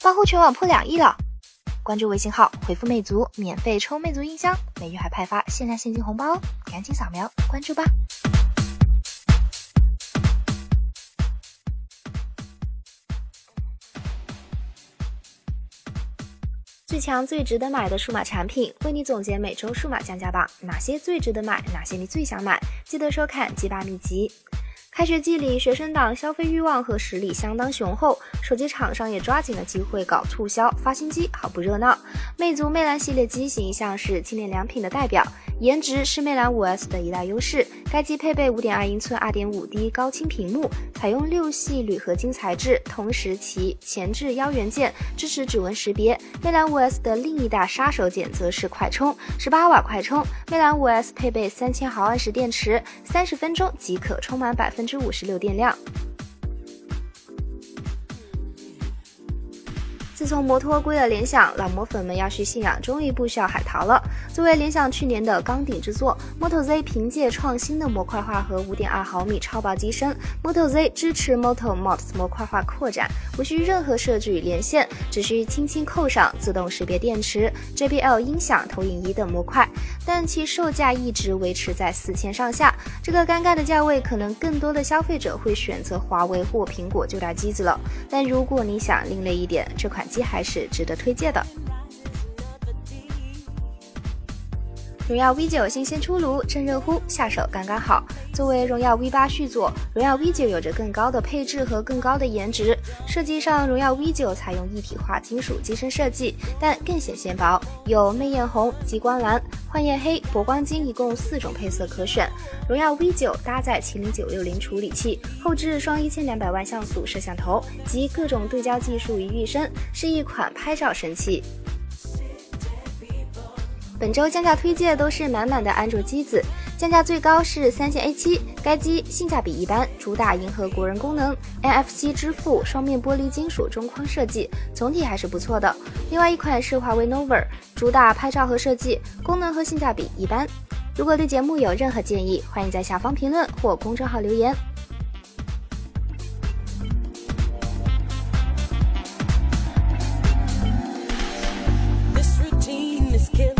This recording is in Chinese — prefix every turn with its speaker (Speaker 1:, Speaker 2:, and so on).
Speaker 1: 爆户全网破两亿了。关注微信号，回复魅族，免费抽魅族音箱，每月还派发限量现金红包哦！赶紧扫描关注吧。最强最值得买的数码产品，为你总结每周数码降价榜，哪些最值得买，哪些你最想买？记得收看鸡巴秘籍。开学季里，学生党消费欲望和实力相当雄厚，手机厂商也抓紧了机会搞促销发新机，好不热闹。魅族魅蓝系列机型一向是轻廉良品的代表。颜值是魅蓝 5S 的一大优势，该机配备5.2英寸 2.5D 高清屏幕，采用六系铝合金材质，同时其前置腰元件支持指纹识别。魅蓝 5S 的另一大杀手锏则是快充，18瓦快充。魅蓝 5S 配备3000毫安时电池，三十分钟即可充满百分之五十六电量。自从摩托归了联想，老魔粉们要去信仰终于不需要海淘了。作为联想去年的钢顶之作，Moto Z 凭借创新的模块化和5.2毫米超薄机身，Moto Z 支持 Moto Mods 模块化扩展，无需任何设置与连线，只需轻轻扣上自动识别电池、JBL 音响、投影仪等模块。但其售价一直维持在四千上下，这个尴尬的价位，可能更多的消费者会选择华为或苹果旧大机子了。但如果你想另类一点，这款机还是值得推荐的。荣耀 V 九新鲜出炉，趁热乎，下手刚刚好。作为荣耀 V 八续作，荣耀 V 九有着更高的配置和更高的颜值。设计上，荣耀 V 九采用一体化金属机身设计，但更显纤薄，有媚艳红、极光蓝、幻夜黑、铂光金，一共四种配色可选。荣耀 V 九搭载麒麟九六零处理器，后置双一千两百万像素摄像头及各种对焦技术于一身，是一款拍照神器。本周降价推荐都是满满的安卓机子，降价最高是三星 A 七。该机性价比一般，主打迎合国人功能，NFC 支付，双面玻璃金属中框设计，总体还是不错的。另外一款是华为 nova，主打拍照和设计，功能和性价比一般。如果对节目有任何建议，欢迎在下方评论或公众号留言。this routine is。